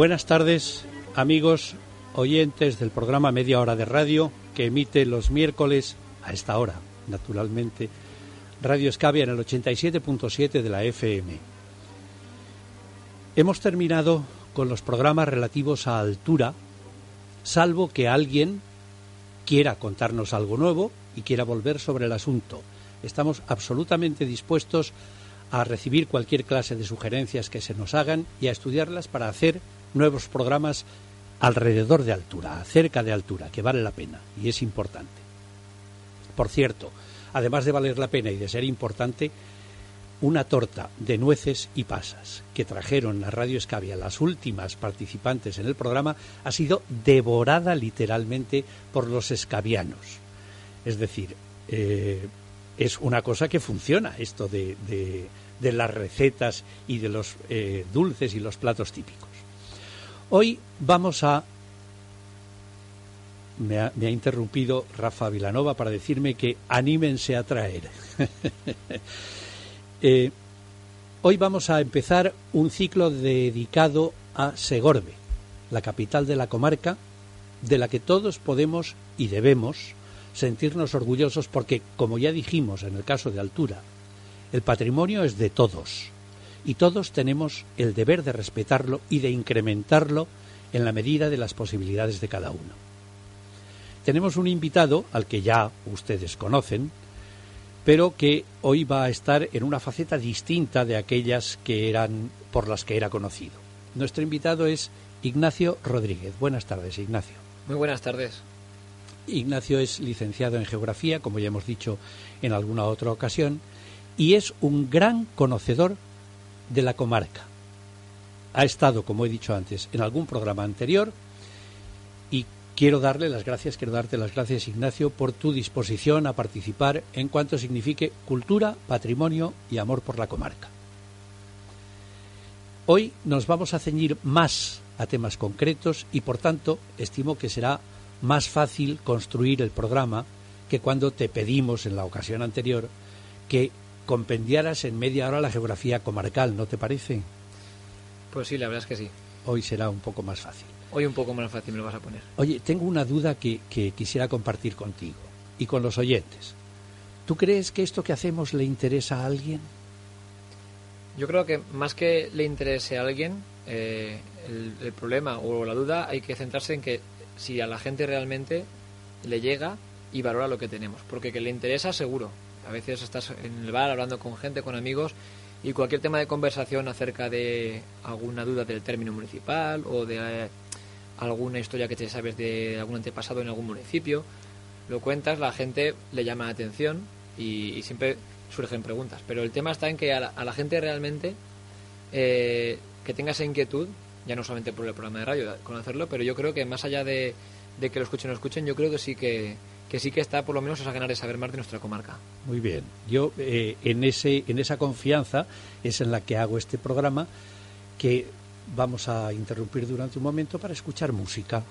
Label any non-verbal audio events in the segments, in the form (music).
Buenas tardes, amigos oyentes del programa Media Hora de Radio que emite los miércoles a esta hora, naturalmente, Radio Escavia en el 87.7 de la FM. Hemos terminado con los programas relativos a altura, salvo que alguien quiera contarnos algo nuevo y quiera volver sobre el asunto. Estamos absolutamente dispuestos a recibir cualquier clase de sugerencias que se nos hagan y a estudiarlas para hacer nuevos programas alrededor de altura, acerca de altura, que vale la pena y es importante. Por cierto, además de valer la pena y de ser importante, una torta de nueces y pasas que trajeron a Radio Escavia las últimas participantes en el programa ha sido devorada literalmente por los escavianos. Es decir, eh, es una cosa que funciona esto de, de, las recetas y de los eh, dulces y los platos típicos. Hoy vamos a... Me ha, interrumpido Rafa Vilanova para decirme que anímense a traer. (laughs) eh, hoy vamos a empezar un ciclo dedicado a Segorbe, la capital de la comarca, de la que todos podemos y debemos sentirnos orgullosos porque, como ya dijimos en el caso de Altura, el patrimonio es de todos y todos tenemos el deber de respetarlo y de incrementarlo en la medida de las posibilidades de cada uno. Tenemos un invitado al que ya ustedes conocen, pero que hoy va a estar en una faceta distinta de aquellas que eran por las que era conocido. Nuestro invitado es Ignacio Rodríguez. Buenas tardes, Ignacio. Muy buenas tardes. Ignacio es licenciado en Geografía, como ya hemos dicho en alguna otra ocasión, y es un gran conocedor de la comarca. Ha estado, como he dicho antes, en algún programa anterior y quiero darle las gracias, quiero darte las gracias, Ignacio, por tu disposición a participar en cuanto signifique cultura, patrimonio y amor por la comarca. Hoy nos vamos a ceñir más a temas concretos y, por tanto, estimo que será más fácil construir el programa que cuando te pedimos en la ocasión anterior que compendiaras en media hora la geografía comarcal, ¿no te parece? Pues sí, la verdad es que sí. Hoy será un poco más fácil. Hoy un poco más fácil me lo vas a poner. Oye, tengo una duda que, que quisiera compartir contigo y con los oyentes. ¿Tú crees que esto que hacemos le interesa a alguien? Yo creo que más que le interese a alguien, eh, el, el, problema o la duda hay que centrarse en que si a la gente realmente le llega y valora lo que tenemos. Porque que le interesa, seguro. A veces estás en el bar hablando con gente, con amigos, y cualquier tema de conversación acerca de alguna duda del término municipal o de eh, alguna historia que te sabes de algún antepasado en algún municipio, lo cuentas, la gente le llama la atención y, siempre surgen preguntas. Pero el tema está en que a la, a la gente realmente eh, que tenga esa inquietud ya no solamente por el programa de radio, conocerlo, pero yo creo que más allá de, de que lo escuchen o no escuchen, yo creo que sí que, que sí que está por lo menos esa ganar de saber más de nuestra comarca. Muy bien. Yo eh, en, ese, en esa confianza es en la que hago este programa que vamos a interrumpir durante un momento para escuchar música.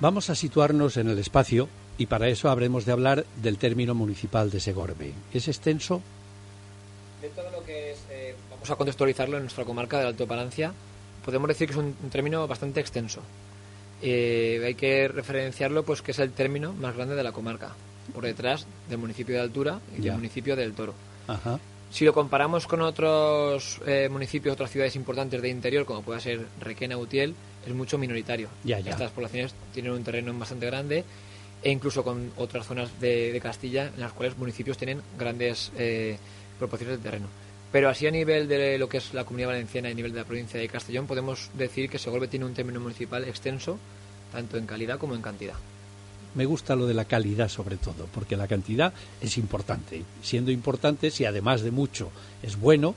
Vamos a situarnos en el espacio y para eso habremos de hablar del término municipal de Segorbe. ¿Es extenso? De todo lo que es, eh, vamos a contextualizarlo en nuestra comarca del Alto Palancia, podemos decir que es un, un término bastante extenso. Eh, hay que referenciarlo pues que es el término más grande de la comarca, por detrás del municipio de Altura y Ya. del municipio del Toro. Ajá. Si lo comparamos con otros eh, municipios, otras ciudades importantes de interior, como pueda ser Requena, Utiel, es mucho minoritario. Ya, ya. Estas poblaciones tienen un terreno bastante grande e incluso con otras zonas de, de Castilla en las cuales municipios tienen grandes eh, proporciones de terreno. Pero así a nivel de lo que es la comunidad valenciana y a nivel de la provincia de Castellón podemos decir que Segorbe tiene un término municipal extenso tanto en calidad como en cantidad. Me gusta lo de la calidad sobre todo, porque la cantidad es importante. Siendo importante, si además de mucho es bueno,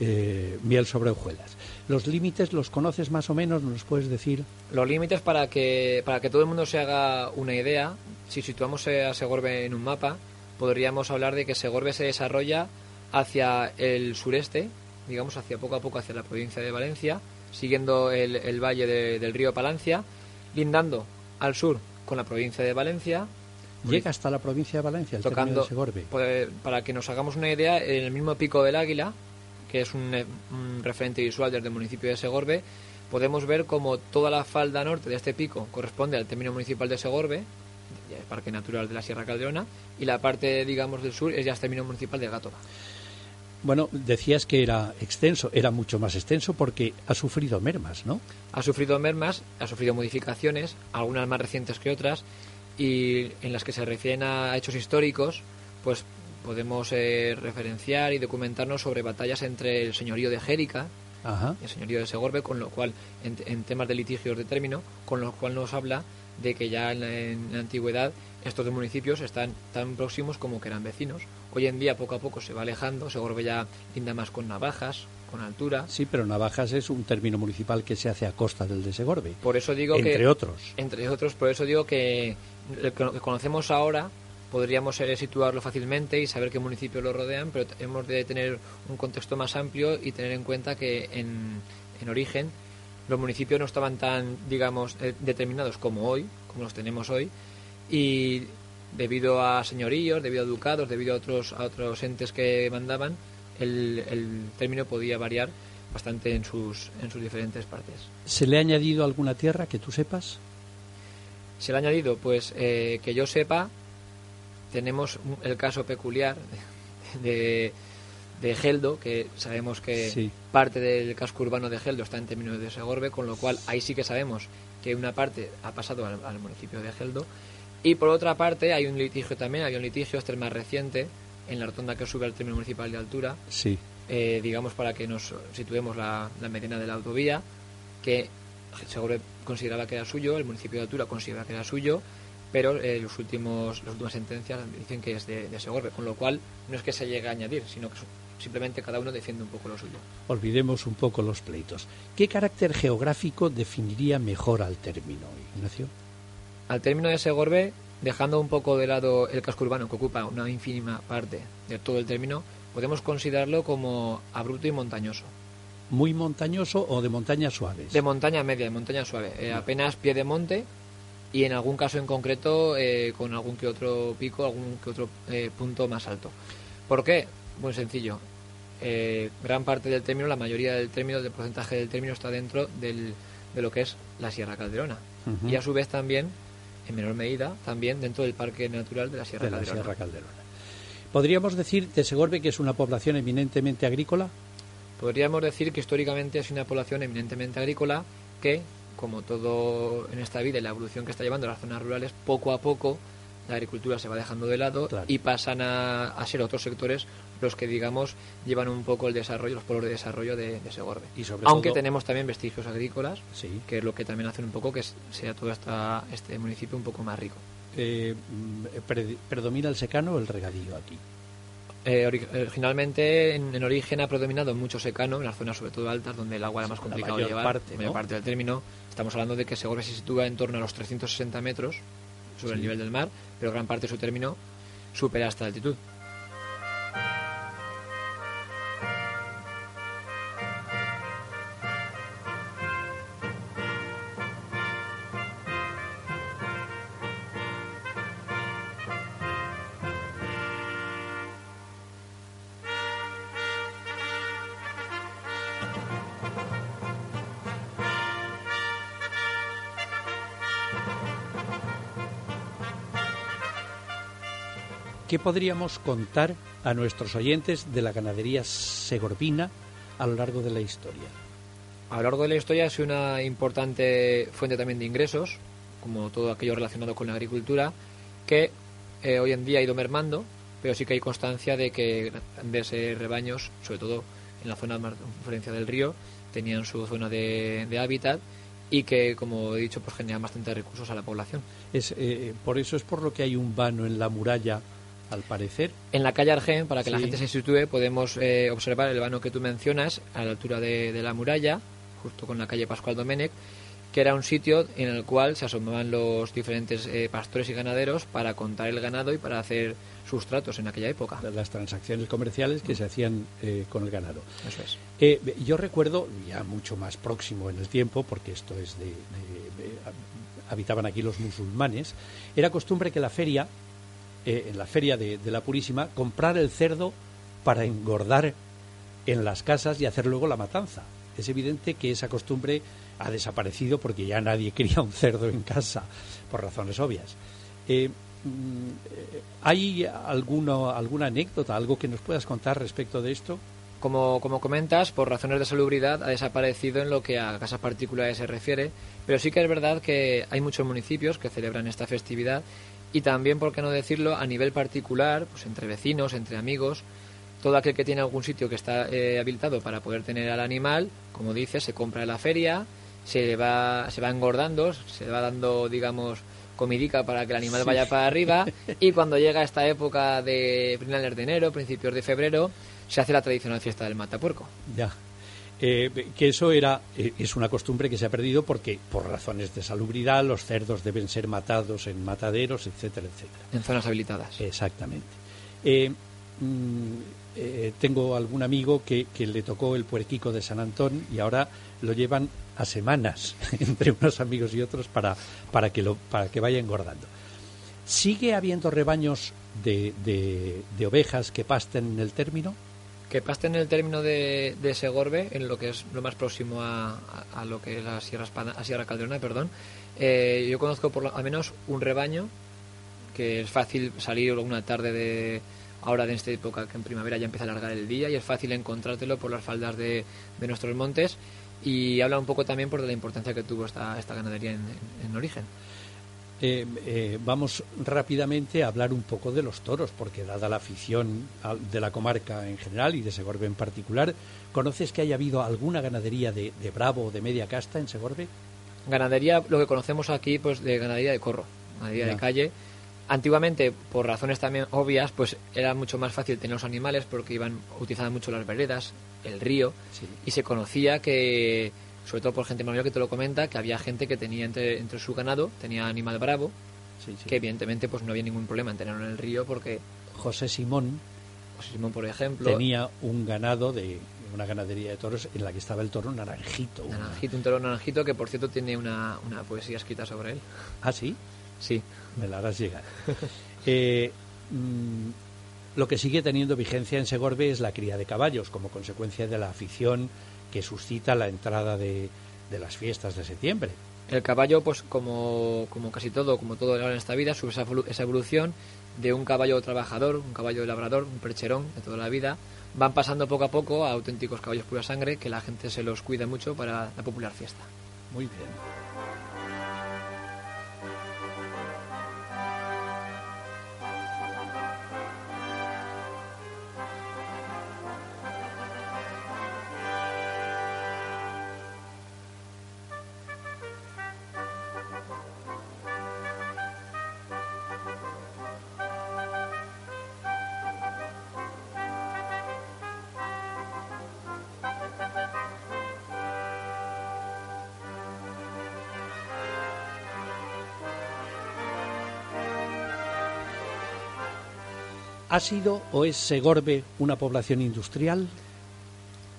eh, miel sobre hojuelas. ¿Los límites los conoces más o menos? ¿Nos puedes decir? Los límites para que, para que todo el mundo se haga una idea, si situamos a Segorbe en un mapa, podríamos hablar de que Segorbe se desarrolla hacia el sureste, digamos hacia poco a poco hacia la provincia de Valencia, siguiendo el, valle del río Palancia, lindando al sur con la provincia de Valencia. Llega hasta la provincia de Valencia, el tocando, de Segorbe. Pues, para que nos hagamos una idea, en el mismo pico del Águila, que es un, un referente visual desde el municipio de Segorbe, podemos ver como toda la falda norte de este pico corresponde al término municipal de Segorbe, el Parque Natural de la Sierra Calderona, y la parte, digamos, del sur es ya el término municipal de Gátoga. Bueno, decías que era extenso, era mucho más extenso porque ha sufrido mermas, ¿no? Ha sufrido mermas, ha sufrido modificaciones, algunas más recientes que otras, y en las que se refieren a hechos históricos, pues podemos eh, referenciar y documentarnos sobre batallas entre el señorío de Jérica y el señorío de Segorbe, con lo cual, en, temas de litigios de término, con lo cual nos habla de que ya en la antigüedad estos dos municipios están tan próximos como que eran vecinos. Hoy en día, poco a poco, se va alejando. Segorbe ya linda más con Navajas, con altura. Sí, pero Navajas es un término municipal que se hace a costa del de Segorbe. Por eso digo entre que. Entre otros. Entre otros, por eso digo que lo que conocemos ahora podríamos eh, situarlo fácilmente y saber qué municipios lo rodean, pero hemos de tener un contexto más amplio y tener en cuenta que en, en origen los municipios no estaban tan, digamos, eh, determinados como hoy, como los tenemos hoy, y debido a señoríos, debido a ducados, debido a otros, a otros entes que mandaban, el, el término podía variar bastante en sus, en sus diferentes partes. ¿Se le ha añadido alguna tierra que tú sepas? Se le ha añadido, pues eh, que yo sepa, tenemos el caso peculiar de, de Geldo, que sabemos que parte del casco urbano de Geldo está en términos de Segorbe, con lo cual ahí sí que sabemos que una parte ha pasado al municipio de Geldo y por otra parte, hay un litigio también, hay un litigio, este es más reciente, en la rotonda que sube al término municipal de altura. Sí. Eh, digamos, para que nos situemos la, la mediana de la autovía, que seguro consideraba que era suyo, el municipio de altura considera que era suyo, pero eh, los últimos, las últimas sentencias dicen que es de, de Segorbe, con lo cual no es que se llegue a añadir, sino que simplemente cada uno defiende un poco lo suyo. Olvidemos un poco los pleitos. ¿Qué carácter geográfico definiría mejor al término, Ignacio? Al término de Segorbe, dejando un poco de lado el casco urbano que ocupa una ínfima parte de todo el término, podemos considerarlo como abrupto y montañoso. ¿Muy montañoso o de montañas suaves? De montaña media, de montaña suave. Eh, apenas pie de monte y en algún caso en concreto eh, con algún que otro pico, algún que otro eh, punto más alto. ¿Por qué? Muy sencillo. gran parte del término, la mayoría del término, del porcentaje del término está dentro del, de lo que es la Sierra Calderona. Y a su vez también en menor medida, también dentro del Parque Natural de la Sierra, Calderona. ¿Podríamos decir de Segorbe que es una población eminentemente agrícola? Podríamos decir que históricamente es una población eminentemente agrícola que, como todo en esta vida y la evolución que está llevando las zonas rurales, poco a poco la agricultura se va dejando de lado y pasan a, ser otros sectores los que, digamos, llevan un poco el desarrollo, los polos de desarrollo de, Segorbe. Y sobre Aunque tenemos también vestigios agrícolas, que es lo que también hace un poco que sea todo esta, este municipio un poco más rico. Eh, ¿Predomina el secano o el regadío aquí? Eh, originalmente, en, origen, ha predominado mucho secano, en las zonas sobre todo altas, donde el agua era más complicado de llevar. Parte, mayor parte del término. Estamos hablando de que Segorbe se sitúa en torno a los 360 metros sobre el nivel del mar, pero gran parte de su término supera esta altitud. Podríamos contar a nuestros oyentes de la ganadería segorbina a lo largo de la historia? A lo largo de la historia es una importante fuente también de ingresos, como todo aquello relacionado con la agricultura, que eh, hoy en día ha ido mermando, pero sí que hay constancia de que grandes rebaños, sobre todo en la zona de referencia del río, tenían su zona de, hábitat y que, como he dicho, pues generan bastantes recursos a la población. Es, eh, por eso es por lo que hay un vano en la muralla al parecer. En la calle Argen, para que la Sí. gente se sitúe, podemos eh, observar el vano que tú mencionas a la altura de, de la muralla, justo con la calle Pascual Domenech, que era un sitio en el cual se asomaban los diferentes eh, pastores y ganaderos para contar el ganado y para hacer sus tratos en aquella época. las transacciones comerciales que se hacían eh, con el ganado. Eso es. Eh, yo recuerdo, ya mucho más próximo en el tiempo, porque esto es de, de- de- habitaban aquí los musulmanes, era costumbre que la feria, eh, en la feria de, la Purísima, comprar el cerdo para engordar en las casas y hacer luego la matanza. Es evidente que esa costumbre ha desaparecido porque ya nadie (laughs) cría un cerdo en casa, por razones obvias. Eh, mm, eh, ¿Hay alguno, alguna anécdota, algo que nos puedas contar respecto de esto? Como, como comentas, por razones de salubridad ha desaparecido en lo que a casas particulares se refiere, pero sí que es verdad que hay muchos municipios que celebran esta festividad y también, por qué no decirlo, a nivel particular, pues entre vecinos, entre amigos, todo aquel que tiene algún sitio que está eh, habilitado para poder tener al animal, como dices, se compra en la feria, se va, se va engordando, se va dando, digamos, comidica para que el animal Sí. vaya para arriba (laughs) y cuando llega esta época de finales de enero, principios de febrero, se hace la tradicional fiesta del matapuerco. Ya. Eh, que eso era eh, es una costumbre que se ha perdido porque por razones de salubridad los cerdos deben ser matados en mataderos, etcétera, etcétera. En zonas habilitadas. Exactamente. Eh, mm, eh, tengo algún amigo que, que le tocó el puerquico de San Antón y ahora lo llevan a semanas (laughs) entre unos amigos y otros para, para, que, lo, para que vaya engordando. ¿Sigue habiendo rebaños de, de, de ovejas que pasten en el término? Que pasten en el término de, de Segorbe, en lo que es lo más próximo a, a- lo que es la Sierra, a Sierra Calderona, perdón. Eh, yo conozco por lo- al menos un rebaño que es fácil salir una tarde de ahora de esta época que en primavera ya empieza a alargar el día y es fácil encontrártelo por las faldas de, de nuestros montes y habla un poco también por la importancia que tuvo esta, esta ganadería en- en origen. Eh, eh, vamos rápidamente a hablar un poco de los toros, porque dada la afición de la comarca en general y de Segorbe en particular, ¿conoces que haya habido alguna ganadería de, de bravo o de media casta en Segorbe? Ganadería, lo que conocemos aquí, pues de ganadería de corro, ganadería Ya. de calle. Antiguamente, por razones también obvias, pues era mucho más fácil tener los animales porque iban utilizaban mucho las veredas, el río, Sí. y se conocía que, sobre todo por gente mayor que te lo comenta, que había gente que tenía entre, entre su ganado, tenía animal bravo, Sí, sí. que evidentemente pues no había ningún problema en tenerlo en el río porque, José Simón pues, Simón, por ejemplo, tenía un ganado de una ganadería de toros en la que estaba el toro naranjito. una- naranjito, un toro naranjito, que por cierto tiene una, una poesía escrita sobre él. Ah, sí, Sí, me la harás llegar. (laughs) Eh, mm, lo que sigue teniendo vigencia en Segorbe es la cría de caballos, como consecuencia de la afición que suscita la entrada de, de las fiestas de septiembre. El caballo, pues como, como casi todo, como todo en esta vida, sube esa, evolu- esa evolución de un caballo trabajador, un caballo labrador, un percherón de toda la vida, van pasando poco a poco a auténticos caballos pura sangre que la gente se los cuida mucho para la popular fiesta. Muy bien. ¿Ha sido o es Segorbe una población industrial?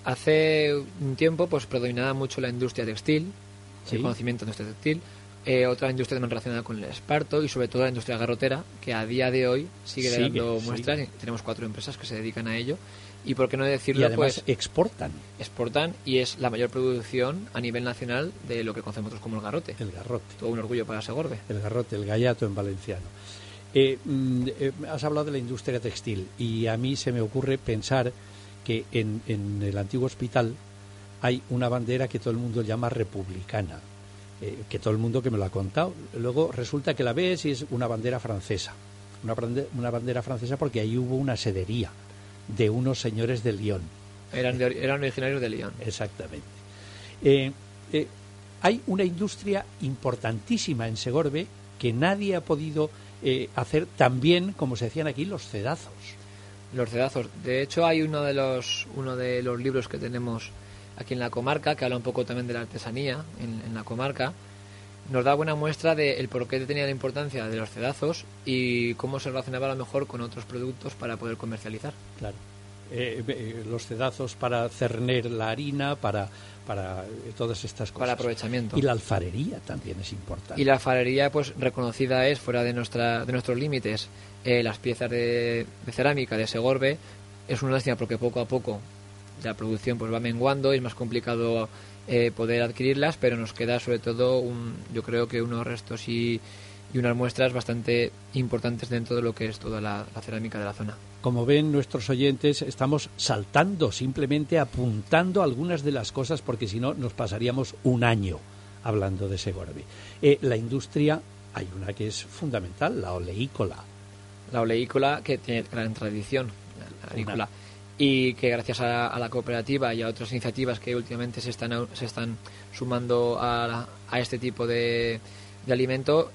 Hace un tiempo pues predominaba mucho la industria textil, Sí. el conocimiento de la industria textil, eh, otra industria también relacionada con el esparto y sobre todo la industria garrotera, que a día de hoy sigue, Sigue, dando sigue. muestras. y Tenemos cuatro empresas que se dedican a ello y por qué no Y decirlo, además pues exportan exportan y es la mayor producción a nivel nacional de lo que conocemos nosotros como el garrote. el garrote. Todo un orgullo para Segorbe. El garrote, el gallato en valenciano. Eh, mm, eh, has hablado de la industria textil y a mí se me ocurre pensar que en, en el antiguo hospital hay una bandera que todo el mundo llama republicana, eh, que todo el mundo que me lo ha contado. Luego resulta que la ves y es una bandera francesa, una, bandera francesa porque ahí hubo una sedería de unos señores de Lyon. Eran, de ori- eran originarios de Lyon. Exactamente. Eh, hay una industria importantísima en Segorbe que nadie ha podido eh, hacer también, como se decían aquí, los cedazos. Los cedazos. De hecho, hay uno de los, uno de los libros que tenemos aquí en la comarca, que habla un poco también de la artesanía en, la comarca, nos da buena muestra del por qué tenía la importancia de los cedazos y cómo se relacionaba a lo mejor con otros productos para poder comercializar. Claro. Eh, eh, los cedazos para cerner la harina, para, para todas estas cosas. Para aprovechamiento. Y la alfarería también es importante. Y la alfarería, pues reconocida es, fuera de, nuestra, de nuestros límites, eh, las piezas de, cerámica de Segorbe. Es una lástima porque poco a poco la producción pues va menguando, es más complicado poder adquirirlas, pero nos queda sobre todo, un, yo creo que unos restos y, y unas muestras bastante importantes dentro de lo que es toda la cerámica de la zona. Como ven nuestros oyentes, estamos saltando, simplemente apuntando algunas de las cosas, porque si no nos pasaríamos un año hablando de Segorbe. Eh, la industria, hay una que es fundamental, la oleícola. La oleícola que tiene gran tradición, la y que gracias a, la cooperativa y a otras iniciativas que últimamente se están, se están sumando a, a este tipo de, de alimento,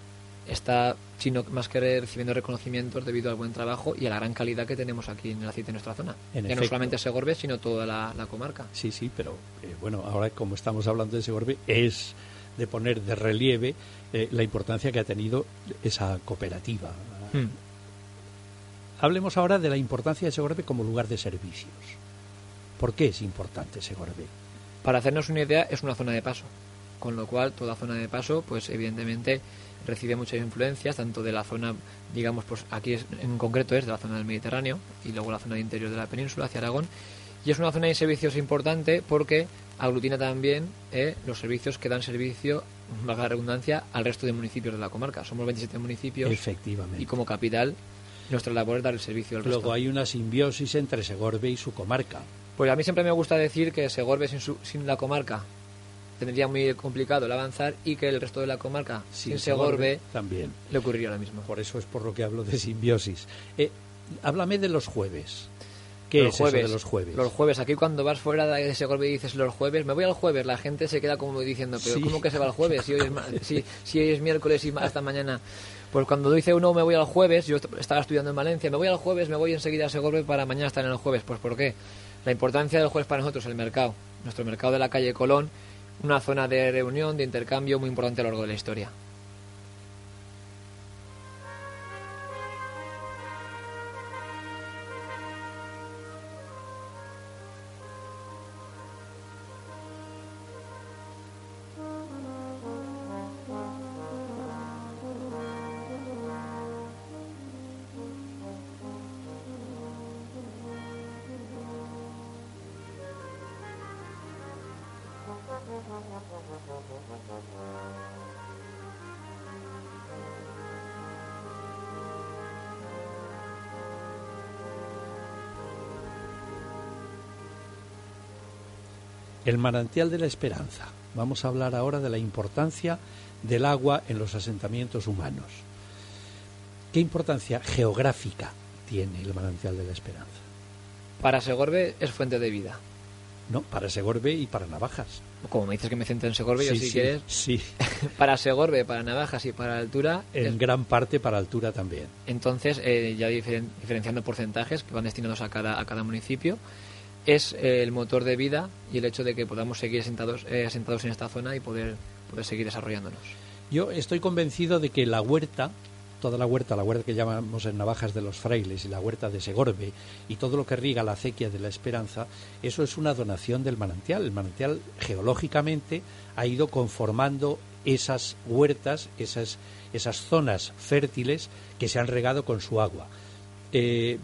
está sino más que recibiendo reconocimientos debido al buen trabajo y a la gran calidad que tenemos aquí en el aceite en nuestra zona. que no solamente Segorbe, sino toda la, comarca. Sí, sí, pero eh, bueno, ahora como estamos hablando de Segorbe, es de poner de relieve eh, la importancia que ha tenido esa cooperativa. Hmm. Hablemos ahora de la importancia de Segorbe como lugar de servicios. ¿Por qué es importante Segorbe? Para hacernos una idea, es una zona de paso, con lo cual toda zona de paso, pues evidentemente recibe muchas influencias, tanto de la zona, digamos, pues aquí en concreto es de la zona del Mediterráneo y luego la zona de interior de la península hacia Aragón. Y es una zona de servicios importante porque aglutina también eh, los servicios que dan servicio, valga la redundancia, al resto de municipios de la comarca. Somos 27 municipios. Efectivamente. Y como capital, nuestra labor es dar el servicio al resto. Luego hay una simbiosis entre Segorbe y su comarca. Pues a mí siempre me gusta decir que Segorbe sin, sin la comarca tendría muy complicado el avanzar y que el resto de la comarca, sin, Segorbe, también le ocurriría lo mismo. Por eso es por lo que hablo de simbiosis. Eh, háblame de los jueves. ¿Qué es eso de los jueves? Los jueves. Aquí cuando vas fuera de Segorbe y dices los jueves, me voy al jueves, la gente se queda como diciendo, pero ¿cómo que se va el jueves? Si hoy es, (laughs) si, si hoy es miércoles y hasta mañana. Pues cuando dice uno me voy al jueves, yo estaba estudiando en Valencia, me voy al jueves, me voy enseguida a Segorbe para mañana estar en el jueves. Pues ¿por qué? La importancia del jueves para nosotros, el mercado. Nuestro mercado de la calle Colón una zona de reunión, de intercambio muy importante a lo largo de la historia. El manantial de la esperanza. Vamos a hablar ahora de la importancia del agua en los asentamientos humanos. ¿Qué importancia geográfica tiene el manantial de la esperanza? Para Segorbe es fuente de vida. No, para Segorbe y para Navajas. Como me dices que me centro en Segorbe, yo si quieres. Sí. (laughs) para Segorbe, para Navajas y para Altura. En gran parte para Altura también. Entonces, eh, ya diferenciando porcentajes que van destinados a cada, a cada municipio, es eh, el motor de vida y el hecho de que podamos seguir asentados, eh, asentados en esta zona y poder, poder seguir desarrollándonos. Yo estoy convencido de que la huerta, toda la huerta, la huerta que llamamos en Navajas de los Frailes y la huerta de Segorbe y todo lo que riega la acequia de la Esperanza, eso es una donación del manantial. El manantial geológicamente ha ido conformando esas huertas, esas, esas zonas fértiles que se han regado con su agua. Eh,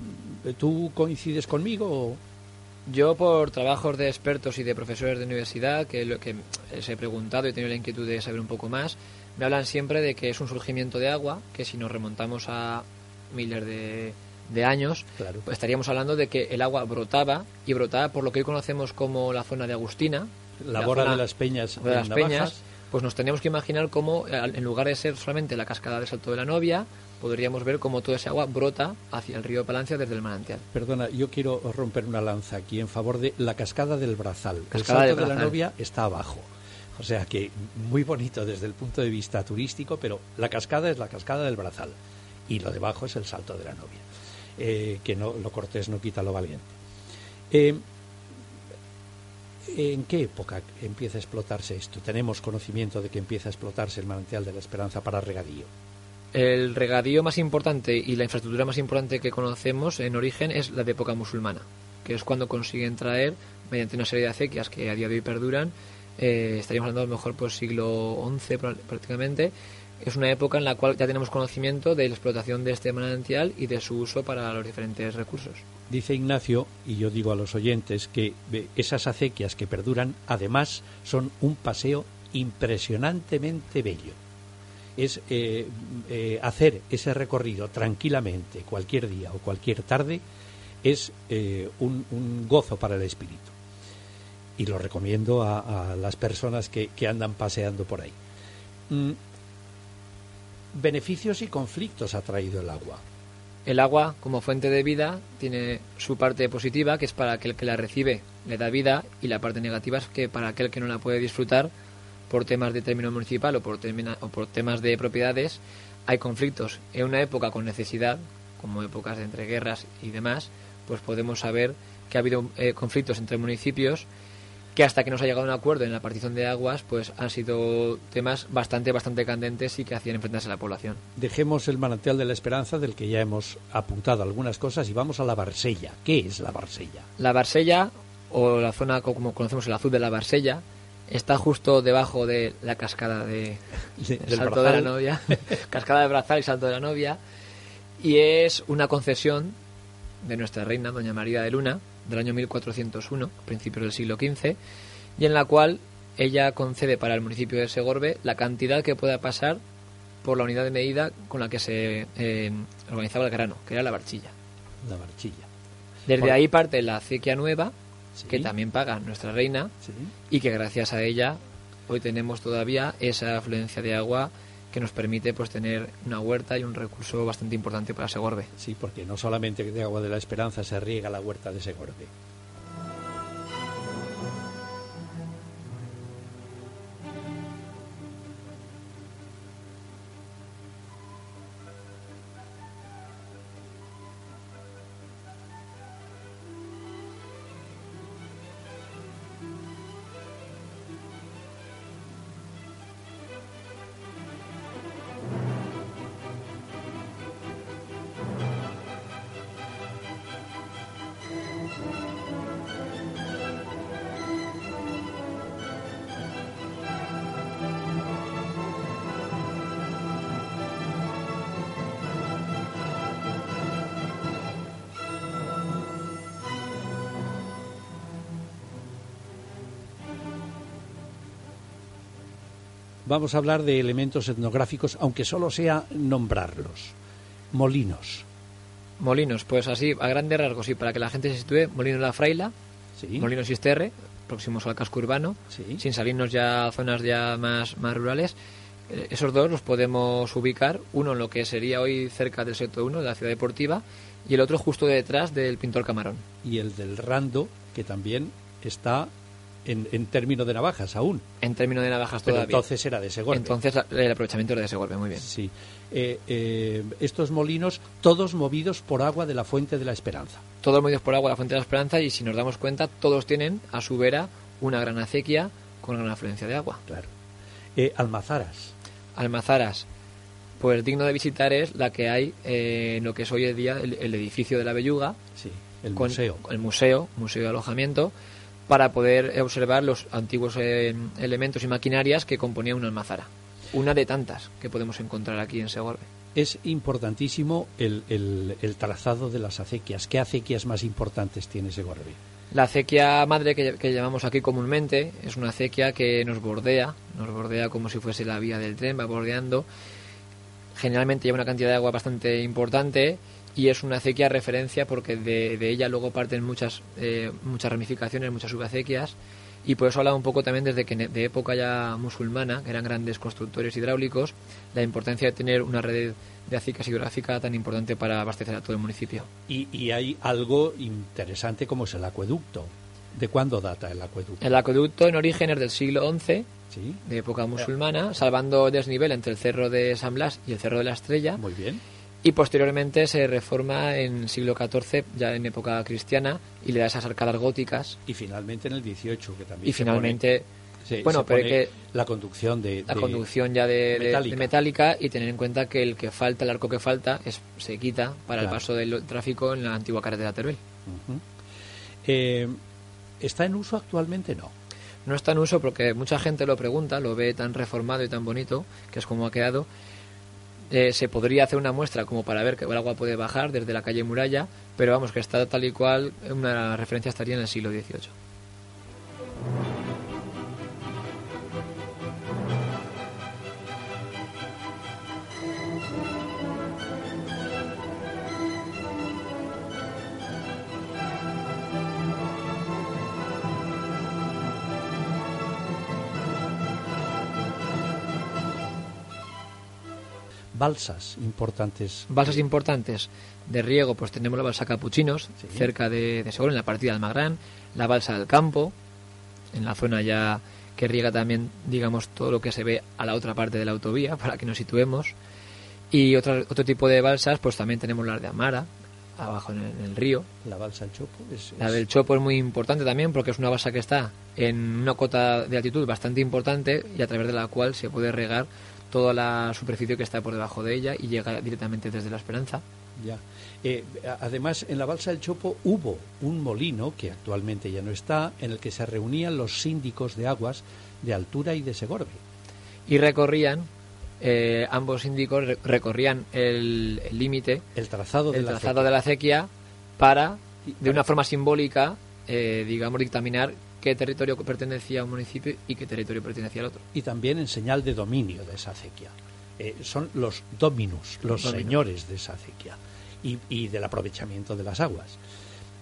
¿Tú coincides conmigo? Yo, por trabajos de expertos y de profesores de universidad, que lo que les he preguntado y he tenido la inquietud de saber un poco más, me hablan siempre de que es un surgimiento de agua, que si nos remontamos a miles de, años, pues estaríamos hablando de que el agua brotaba y brotaba por lo que hoy conocemos como la zona de Agustina. La, la de las Peñas. De las Peñas, pues nos teníamos que imaginar cómo, en lugar de ser solamente la cascada del Salto de la Novia, podríamos ver cómo toda esa agua brota hacia el río Palancia desde el manantial. Perdona, yo quiero romper una lanza aquí en favor de la cascada del Brazal. Cascada el de la novia está abajo. O sea que muy bonito desde el punto de vista turístico, pero la cascada es la cascada del Brazal. y lo debajo es el salto de la novia. Eh, que no, lo cortés no quita lo valiente. Eh, ¿En qué época empieza a explotarse esto? ¿Tenemos conocimiento de que empieza a explotarse el manantial de la esperanza para regadío? El regadío más importante y la infraestructura más importante que conocemos en origen es la de época musulmana, que es cuando consiguen traer, mediante una serie de acequias que a día de hoy perduran, eh, estaríamos hablando a lo mejor por siglo XI prácticamente, es una época en la cual ya tenemos conocimiento de la explotación de este manantial y de su uso para los diferentes recursos. Dice Ignacio, y yo digo a los oyentes, que esas acequias que perduran, además, son un paseo impresionantemente bello. Es eh, eh, hacer ese recorrido tranquilamente, cualquier día o cualquier tarde, es eh, un, gozo para el espíritu. Y lo recomiendo a, las personas que, andan paseando por ahí. Mm, beneficios y conflictos ha traído el agua. El agua, como fuente de vida, tiene su parte positiva, que es para aquel que la recibe le da vida, y la parte negativa es que para aquel que no la puede disfrutar, por temas de término municipal o por, o por temas de propiedades, hay conflictos. En una época con necesidad, como épocas de entreguerras y demás, pues podemos saber que ha habido eh, conflictos entre municipios que hasta que nos ha llegado un acuerdo en la partición de aguas, pues han sido temas bastante, bastante candentes y que hacían enfrentarse a la población. Dejemos el manantial de la esperanza del que ya hemos apuntado algunas cosas y vamos a la Barsella. ¿Qué es la Barsella? La Barsella, o la zona como conocemos el azul de la Barsella, está justo debajo de la cascada de, (laughs) Salto de la Novia, (laughs) cascada de Brazal y Salto de la Novia, y es una concesión de nuestra reina, Doña María de Luna, del año 1401, principios del siglo XV, y en la cual ella concede para el municipio de Segorbe la cantidad que pueda pasar por la unidad de medida con la que se eh, organizaba el grano, que era la barchilla. La barchilla. Desde ahí parte la acequia nueva, que también paga nuestra reina, y que gracias a ella hoy tenemos todavía esa afluencia de agua que nos permite pues tener una huerta y un recurso bastante importante para Segorbe. Sí, porque no solamente de agua de la esperanza se riega la huerta de Segorbe. Vamos a hablar de elementos etnográficos, aunque solo sea nombrarlos. Molinos. Molinos, pues así, a grandes rasgos, y para que la gente se sitúe, Molino La Fraila, sí. Molino Sisterre, próximos al casco urbano, sin salirnos ya a zonas ya más, más rurales. Eh, esos dos los podemos ubicar, uno en lo que sería hoy cerca del sector 1 de la ciudad deportiva y el otro justo detrás del pintor Camarón. Y el del Rando, que también está en, en términos de navajas aún. En términos de navajas Pero todavía. entonces era de Segorbe. Entonces el aprovechamiento era de Segorbe, muy bien. Sí. Eh, eh, estos molinos, todos movidos por agua de la Fuente de la Esperanza. Todos movidos por agua de la Fuente de la Esperanza y si nos damos cuenta, todos tienen a su vera una gran acequia con gran afluencia de agua. Claro. Eh, almazaras. Almazaras. Pues digno de visitar es la que hay en lo que es hoy en día el, edificio de la Belluga. Sí, el museo. El museo, museo de alojamiento para poder observar los antiguos eh, elementos y maquinarias que componían una almazara. Una de tantas que podemos encontrar aquí en Segorbe. Es importantísimo el, el, trazado de las acequias. ¿Qué acequias más importantes tiene Segorbe? La acequia madre que, que, llamamos aquí comúnmente es una acequia que nos bordea, nos bordea como si fuese la vía del tren, va bordeando. Generalmente lleva una cantidad de agua bastante importante y es una acequia referencia porque de, ella luego parten muchas, eh, muchas ramificaciones, muchas subacequias y por eso habla un poco también desde que de época ya musulmana, que eran grandes constructores hidráulicos, la importancia de tener una red de acequias hidrográfica tan importante para abastecer a todo el municipio. Y, y hay algo interesante como es el acueducto. ¿De cuándo data el acueducto? El acueducto en origen es del siglo XI, ¿Sí? de época musulmana, salvando desnivel entre el cerro de San Blas y el cerro de la Estrella. Muy bien y posteriormente se reforma en siglo XIV, ya en época cristiana, y le da esas arcadas góticas. Y finalmente en el XVIII, que también Y se finalmente, pone- se- bueno, se pero pone que la conducción de, la de- conducción ya de, metálica. de metálica y tener en cuenta que el que falta, el arco que falta, es, se quita para el paso del tráfico en la antigua carretera Teruel. Eh, ¿Está en uso actualmente? No. No está en uso porque mucha gente lo pregunta, lo ve tan reformado y tan bonito, que es como ha quedado. Eh, se podría hacer una muestra como para ver que el agua puede bajar desde la calle Muralla, pero vamos, que está tal y cual, una referencia estaría en el siglo XVIII. Balsas importantes. Balsas importantes de riego, pues tenemos la balsa Capuchinos, Sí. cerca de, de en la partida del Magrán, la balsa del Campo, en la zona ya que riega también, digamos, todo lo que se ve a la otra parte de la autovía, (laughs) para que nos situemos. Y otra- otro tipo de balsas, pues también tenemos las de Amara, abajo en el, en el río. La balsa del Chopo es, La es- del Chopo es muy importante también porque es una balsa que está en una cota de altitud bastante importante y a través de la cual se puede regar toda la superficie que está por debajo de ella y llega directamente desde la Esperanza. Ya. Eh, además, en la balsa del Chopo hubo un molino, que actualmente ya no está, en el que se reunían los síndicos de aguas de Altura y de Segorbe. Y recorrían, eh, ambos síndicos re- recorrían el límite, El trazado de el la trazado acequia. de la acequia para, de una forma simbólica, eh, digamos, dictaminar qué territorio pertenecía a un municipio y qué territorio pertenecía al otro. y también en señal de dominio de esa acequia. Eh, son los dominus, los Dominus. señores de esa acequia y, y del aprovechamiento de las aguas.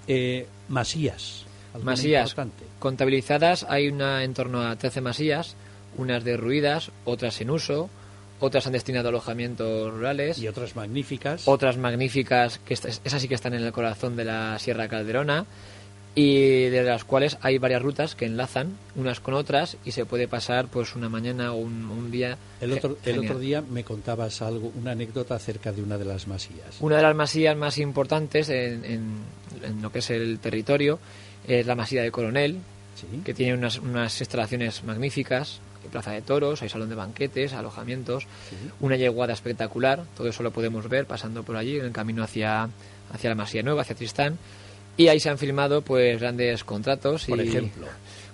Eh, masías. ¿alguna Masías importante? contabilizadas hay una en torno a 13 masías, unas derruidas, otras en uso, otras han destinado a alojamientos rurales, Y otras magníficas. otras magníficas, que esas sí que están en el corazón de la Sierra Calderona, y de las cuales hay varias rutas que enlazan unas con otras y se puede pasar pues una mañana o un, un día. el, otro, el otro día me contabas algo, una anécdota acerca de una de las masías. Una de las masías más importantes en, en- en lo que es el territorio es la masía de Coronel, Sí. que tiene unas, unas instalaciones magníficas, hay plaza de toros, hay salón de banquetes, alojamientos, Sí. una yeguada espectacular, todo eso lo podemos ver pasando por allí en el camino hacia, hacia la Masía Nueva, hacia Tristán, y ahí se han filmado pues grandes contratos Por y ejemplo.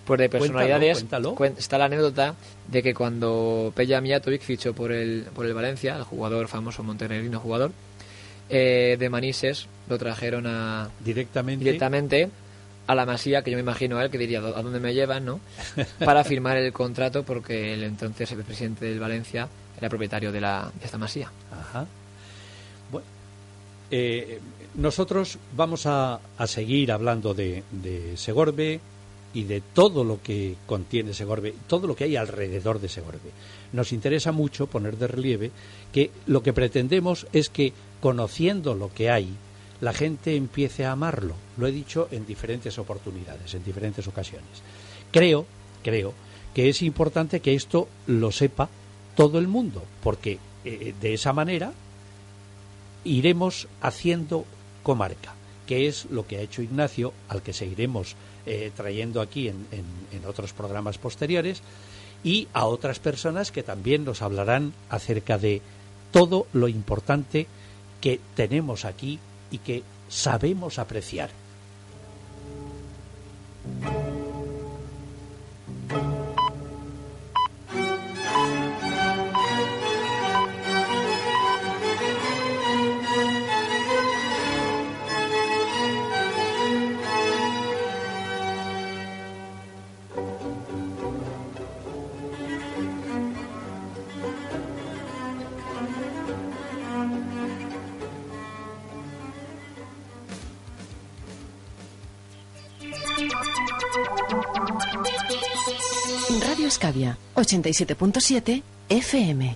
pues de personalidades. cuéntalo. Está la anécdota de que cuando Peja Mijatovic fichó por el, por el Valencia, el jugador famoso montenegrino jugador, eh, de Manises lo trajeron a, Directamente. directamente a la masía, que yo me imagino a él, que diría, ¿a dónde me llevan? no (laughs) Para firmar el contrato, porque el entonces el presidente del Valencia era propietario de, la, de esta masía. Ajá. Bueno, eh, nosotros vamos a, a seguir hablando de, de Segorbe y de todo lo que contiene Segorbe, todo lo que hay alrededor de Segorbe. Nos interesa mucho poner de relieve que lo que pretendemos es que, conociendo lo que hay, la gente empiece a amarlo. Lo he dicho en diferentes oportunidades, en diferentes ocasiones. Creo, creo que es importante que esto lo sepa todo el mundo, porque eh, de esa manera iremos haciendo comarca, que es lo que ha hecho Ignacio, al que seguiremos eh, trayendo aquí en, otros programas posteriores, y a otras personas que también nos hablarán acerca de todo lo importante que tenemos aquí y que sabemos apreciar. Radio Escavia, 87.7 FM.